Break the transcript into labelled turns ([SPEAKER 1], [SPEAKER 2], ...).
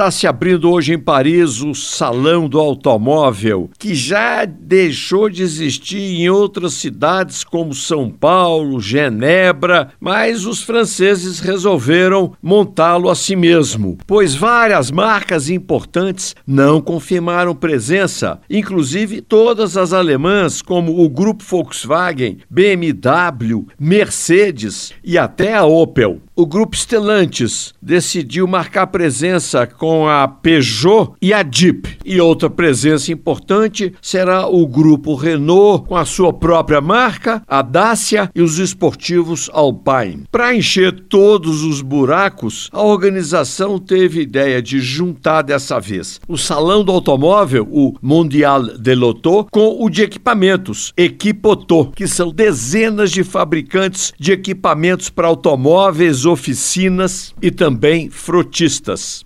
[SPEAKER 1] Está se abrindo hoje em Paris o Salão do Automóvel, que já deixou de existir em outras cidades como São Paulo, Genebra, mas os franceses resolveram montá-lo a si mesmo, pois várias marcas importantes não confirmaram presença, inclusive todas as alemãs, como o grupo Volkswagen, BMW, Mercedes e até a Opel. O grupo Stellantis decidiu marcar presença com a Peugeot e a Jeep. E outra presença importante será o grupo Renault com a sua própria marca, a Dacia e os esportivos Alpine. Para encher todos os buracos, a organização teve ideia de juntar dessa vez o Salão do Automóvel, o Mondial de l'Auto, com o de equipamentos, Equipoto, que são dezenas de fabricantes de equipamentos para automóveis, oficinas e também frotistas.